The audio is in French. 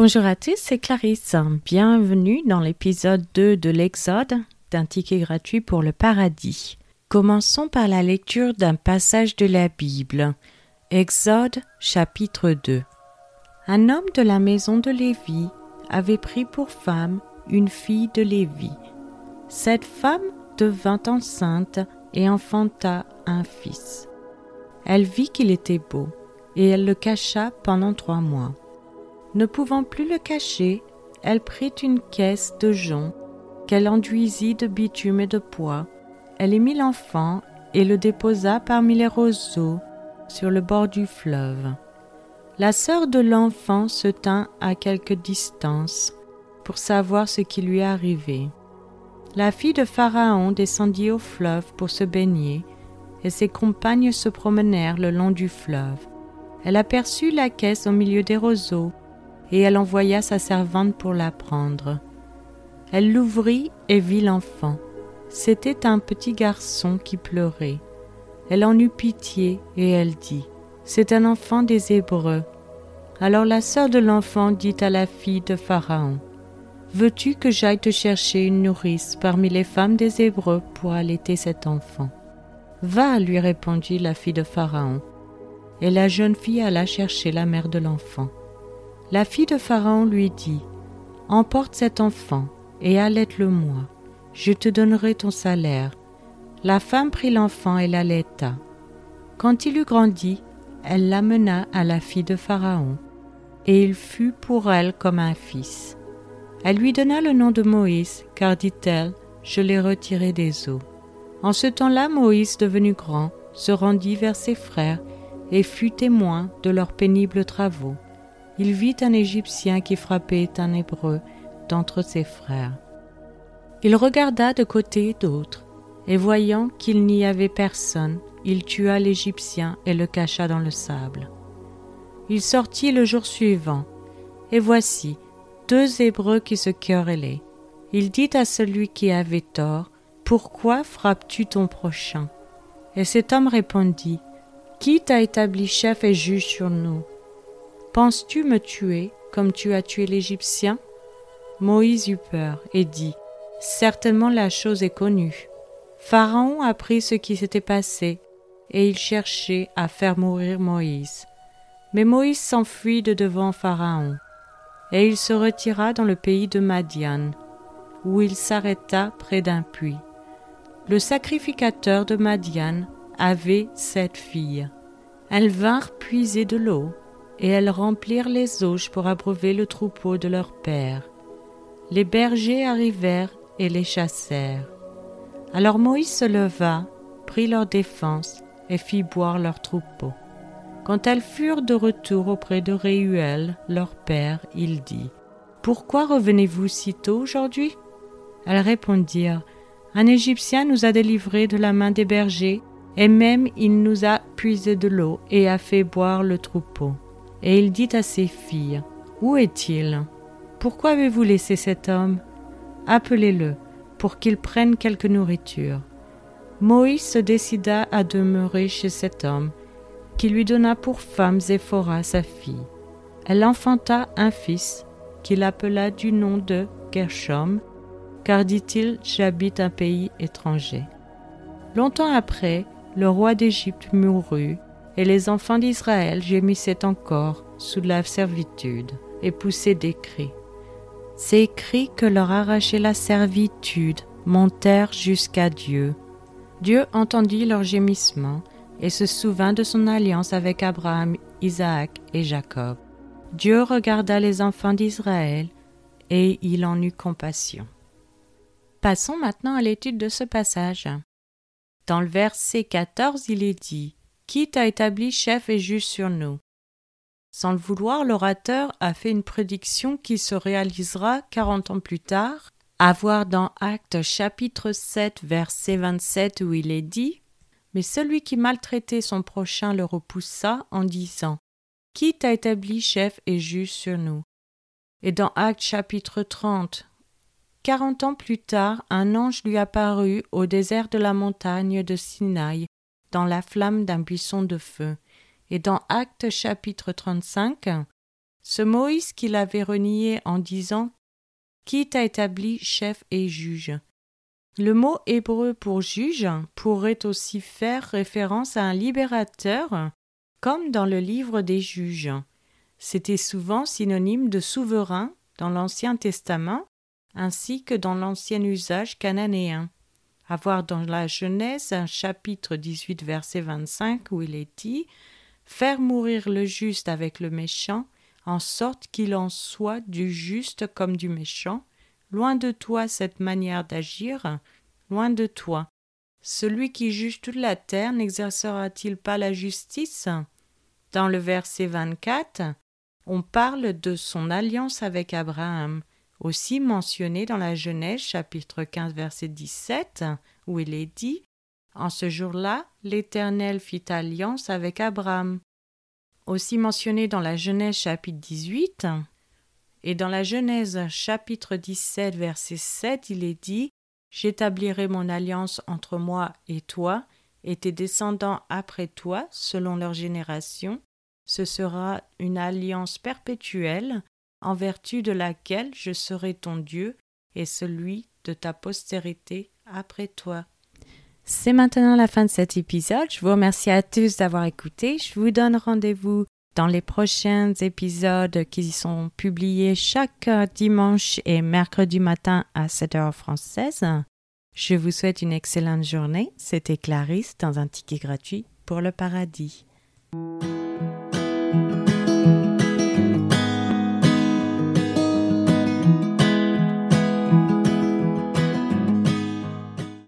Bonjour à tous, c'est Clarisse. Bienvenue dans l'épisode 2 de l'Exode d'un ticket gratuit pour le paradis. Commençons par la lecture d'un passage de la Bible. Exode chapitre 2. Un homme de la maison de Lévi avait pris pour femme une fille de Lévi. Cette femme devint enceinte et enfanta un fils. Elle vit qu'il était beau, et elle le cacha pendant trois mois. Ne pouvant plus le cacher, elle prit une caisse de jonc qu'elle enduisit de bitume et de pois. Elle y mit l'enfant et le déposa parmi les roseaux sur le bord du fleuve. La sœur de l'enfant se tint à quelque distance pour savoir ce qui lui arrivait. La fille de Pharaon descendit au fleuve pour se baigner, et ses compagnes se promenèrent le long du fleuve. Elle aperçut la caisse au milieu des roseaux, et elle envoya sa servante pour la prendre. Elle l'ouvrit et vit l'enfant. C'était un petit garçon qui pleurait. Elle en eut pitié et elle dit, C'est un enfant des Hébreux. Alors la sœur de l'enfant dit à la fille de Pharaon, Veux-tu que j'aille te chercher une nourrice parmi les femmes des Hébreux pour allaiter cet enfant? Va, lui répondit la fille de Pharaon. Et la jeune fille alla chercher la mère de l'enfant. La fille de Pharaon lui dit, Emporte cet enfant et allaite-le-moi, je te donnerai ton salaire. La femme prit l'enfant et l'allaita. Quand il eut grandi, elle l'amena à la fille de Pharaon, et il fut pour elle comme un fils. Elle lui donna le nom de Moïse, car dit-elle, je l'ai retiré des eaux. En ce temps-là, Moïse, devenu grand, se rendit vers ses frères et fut témoin de leurs pénibles travaux. Il vit un Égyptien qui frappait un Hébreu d'entre ses frères. Il regarda de côté et d'autre, et voyant qu'il n'y avait personne, il tua l'Égyptien et le cacha dans le sable. Il sortit le jour suivant, et voici, deux Hébreux qui se querellaient. Il dit à celui qui avait tort, Pourquoi frappes-tu ton prochain? Et cet homme répondit, Qui t'a établi chef et juge sur nous? Penses-tu me tuer comme tu as tué l'Égyptien? Moïse eut peur et dit, Certainement la chose est connue. Pharaon apprit ce qui s'était passé, et il cherchait à faire mourir Moïse. Mais Moïse s'enfuit de devant Pharaon et il se retira dans le pays de Madian, où il s'arrêta près d'un puits. Le sacrificateur de Madian avait sept filles. Elles vinrent puiser de l'eau, et elles remplirent les auges pour abreuver le troupeau de leur père. Les bergers arrivèrent et les chassèrent. Alors Moïse se leva, prit leur défense et fit boire leur troupeau. Quand elles furent de retour auprès de Réuel, leur père, il dit Pourquoi revenez-vous si tôt aujourd'hui? Elles répondirent Un Égyptien nous a délivrés de la main des bergers, et même il nous a puisé de l'eau et a fait boire le troupeau. Et il dit à ses filles Où est-il? Pourquoi avez-vous laissé cet homme? Appelez-le, pour qu'il prenne quelque nourriture. Moïse se décida à demeurer chez cet homme, qui lui donna pour femme Zéphora sa fille. Elle enfanta un fils, qu'il appela du nom de Gershom, car dit-il, j'habite un pays étranger. Longtemps après, le roi d'Égypte mourut, et les enfants d'Israël gémissaient encore sous la servitude, et poussaient des cris. Ces cris que leur arrachait la servitude montèrent jusqu'à Dieu. Dieu entendit leurs gémissements, et se souvint de son alliance avec Abraham, Isaac et Jacob. Dieu regarda les enfants d'Israël et il en eut compassion. Passons maintenant à l'étude de ce passage. Dans le verset 14, il est dit Qui t'a établi chef et juge sur nous. Sans le vouloir, l'orateur a fait une prédiction qui se réalisera quarante ans plus tard, à voir dans Actes chapitre 7, verset 27, où il est dit mais celui qui maltraitait son prochain le repoussa en disant Qui t'a établi chef et juge sur nous Et dans Actes chapitre 30, quarante ans plus tard, un ange lui apparut au désert de la montagne de Sinaï, dans la flamme d'un buisson de feu. Et dans Actes chapitre 35, ce Moïse qu'il avait renié en disant Qui t'a établi chef et juge? Le mot hébreu pour juge pourrait aussi faire référence à un libérateur, comme dans le livre des juges. C'était souvent synonyme de souverain dans l'Ancien Testament ainsi que dans l'ancien usage cananéen. À voir dans la Genèse, un chapitre 18, verset 25, où il est dit Faire mourir le juste avec le méchant, en sorte qu'il en soit du juste comme du méchant. Loin de toi cette manière d'agir, loin de toi. Celui qui juge toute la terre n'exercera-t-il pas la justice? Dans le verset 24, on parle de son alliance avec Abraham aussi mentionné dans la Genèse chapitre 15 verset 17, où il est dit En ce jour-là, l'Éternel fit alliance avec Abraham. Aussi mentionné dans la Genèse chapitre 18, et dans la Genèse chapitre 17 verset 7, il est dit J'établirai mon alliance entre moi et toi, et tes descendants après toi, selon leur génération. Ce sera une alliance perpétuelle en vertu de laquelle je serai ton Dieu et celui de ta postérité après toi. C'est maintenant la fin de cet épisode. Je vous remercie à tous d'avoir écouté. Je vous donne rendez-vous dans les prochains épisodes qui sont publiés chaque dimanche et mercredi matin à 7 heures française. Je vous souhaite une excellente journée. C'était Clarisse dans un ticket gratuit pour le paradis.